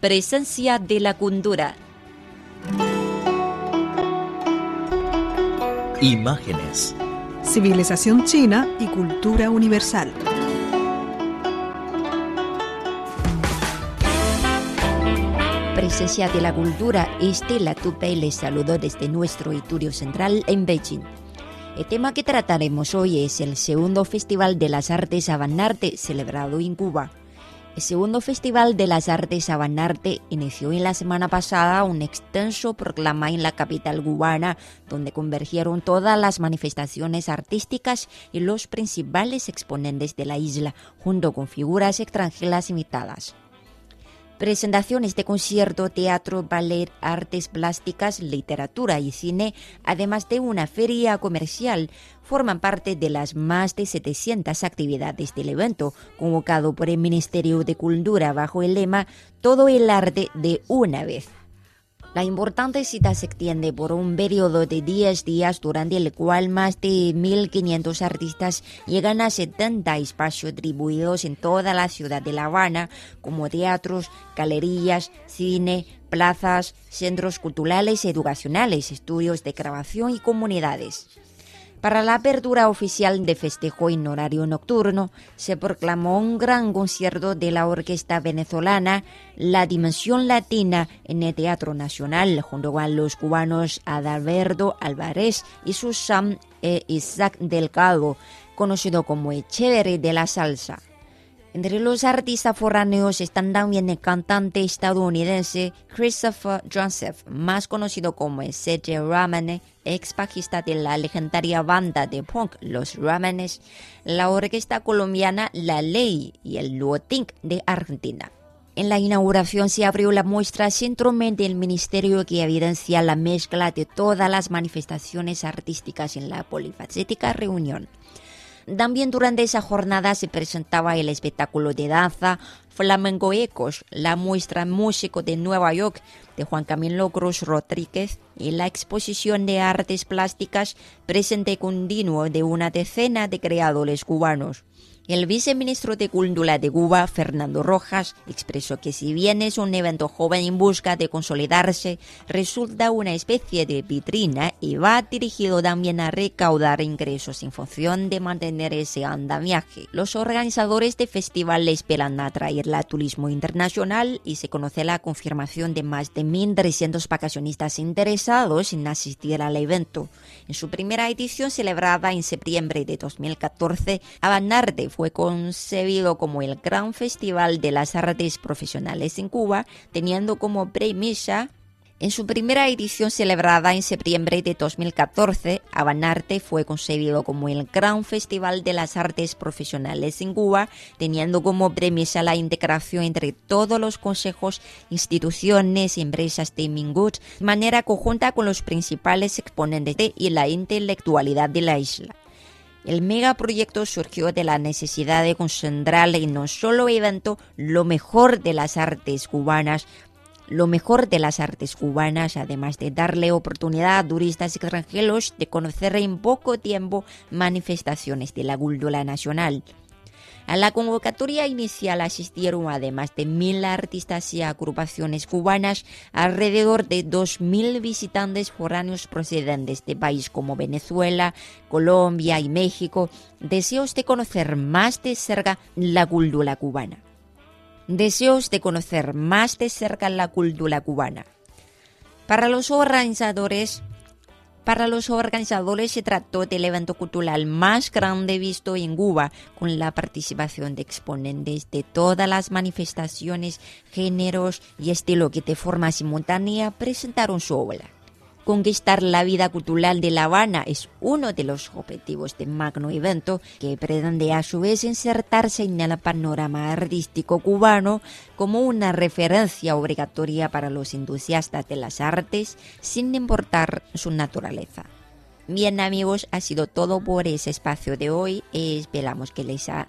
Presencia de la Cultura. Imágenes. Civilización china y cultura universal. Presencia de la Cultura, Estela Tupe les saludó desde nuestro estudio central en Beijing. El tema que trataremos hoy es el segundo Festival de las Artes Abanarte celebrado en Cuba. El segundo Festival de las Artes Abanarte inició en la semana pasada un extenso proclama en la capital cubana, donde convergieron todas las manifestaciones artísticas y los principales exponentes de la isla, junto con figuras extranjeras invitadas. Presentaciones de concierto, teatro, ballet, artes plásticas, literatura y cine, además de una feria comercial, forman parte de las más de 700 actividades del evento, convocado por el Ministerio de Cultura bajo el lema Todo el arte de una vez. La importante cita se extiende por un periodo de 10 días durante el cual más de 1.500 artistas llegan a 70 espacios distribuidos en toda la ciudad de La Habana, como teatros, galerías, cine, plazas, centros culturales y educacionales, estudios de grabación y comunidades. Para la apertura oficial de festejo en horario nocturno, se proclamó un gran concierto de la orquesta venezolana La Dimensión Latina en el Teatro Nacional, junto a los cubanos Adalberto Álvarez y Susan e Isaac Delgado, conocido como Echeverry de la Salsa. Entre los artistas foráneos están también el cantante estadounidense Christopher Joseph, más conocido como C.J. Ramane, ex bajista de la legendaria banda de punk Los Ramanes, la orquesta colombiana La Ley y el Luotinc de Argentina. En la inauguración se abrió la muestra Síndrome del Ministerio que evidencia la mezcla de todas las manifestaciones artísticas en la polifacética reunión. También durante esa jornada se presentaba el espectáculo de danza Flamenco Ecos, la muestra músico de Nueva York de Juan Camilo Cruz Rodríguez y la exposición de artes plásticas presente continuo de una decena de creadores cubanos. El viceministro de Cultura de Cuba, Fernando Rojas, expresó que si bien es un evento joven en busca de consolidarse, resulta una especie de vitrina y va dirigido también a recaudar ingresos en función de mantener ese andamiaje. Los organizadores de festival esperan atraer la turismo internacional y se conoce la confirmación de más de 1.300 vacacionistas interesados en asistir al evento. En su primera edición celebrada en septiembre de 2014, Abanarte fue concebido como el gran festival de las artes profesionales en Cuba, teniendo como premisa en su primera edición celebrada en septiembre de 2014, Abanarte fue concebido como el gran festival de las artes profesionales en Cuba, teniendo como premisa la integración entre todos los consejos, instituciones y empresas de Mingut, de manera conjunta con los principales exponentes de y la intelectualidad de la isla. El megaproyecto surgió de la necesidad de concentrar en un solo evento lo mejor de las artes cubanas, lo mejor de las artes cubanas, además de darle oportunidad a turistas extranjeros de conocer en poco tiempo manifestaciones de la cultura nacional. A la convocatoria inicial asistieron además de mil artistas y agrupaciones cubanas, alrededor de 2.000 visitantes foráneos procedentes de países como Venezuela, Colombia y México, deseos de conocer más de cerca la cultura cubana. Deseos de conocer más de cerca la cultura cubana. Para los organizadores, para los organizadores se trató del evento cultural más grande visto en Cuba, con la participación de exponentes de todas las manifestaciones, géneros y estilo que de forma simultánea presentaron su obra. Conquistar la vida cultural de La Habana es uno de los objetivos de magno evento que pretende a su vez insertarse en el panorama artístico cubano como una referencia obligatoria para los entusiastas de las artes sin importar su naturaleza. Bien amigos, ha sido todo por ese espacio de hoy. Esperamos que les ha...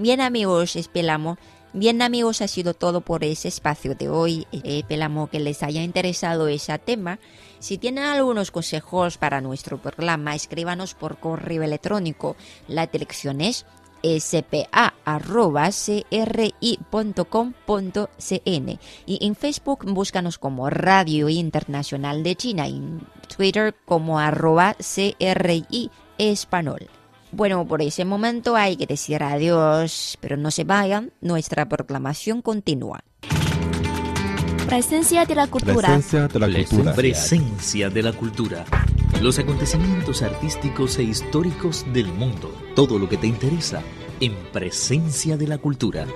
Bien amigos, esperamos Bien amigos, ha sido todo por ese espacio de hoy. Esperamos que les haya interesado ese tema. Si tienen algunos consejos para nuestro programa, escríbanos por correo electrónico. La dirección es spa.cri.com.cn y en Facebook búscanos como Radio Internacional de China y en Twitter como arroba CRI Español. Bueno, por ese momento hay que decir adiós, pero no se vayan, nuestra proclamación continúa. Presencia de la cultura. Presencia de la cultura. Presencia de la cultura. Los acontecimientos artísticos e históricos del mundo. Todo lo que te interesa en Presencia de la cultura.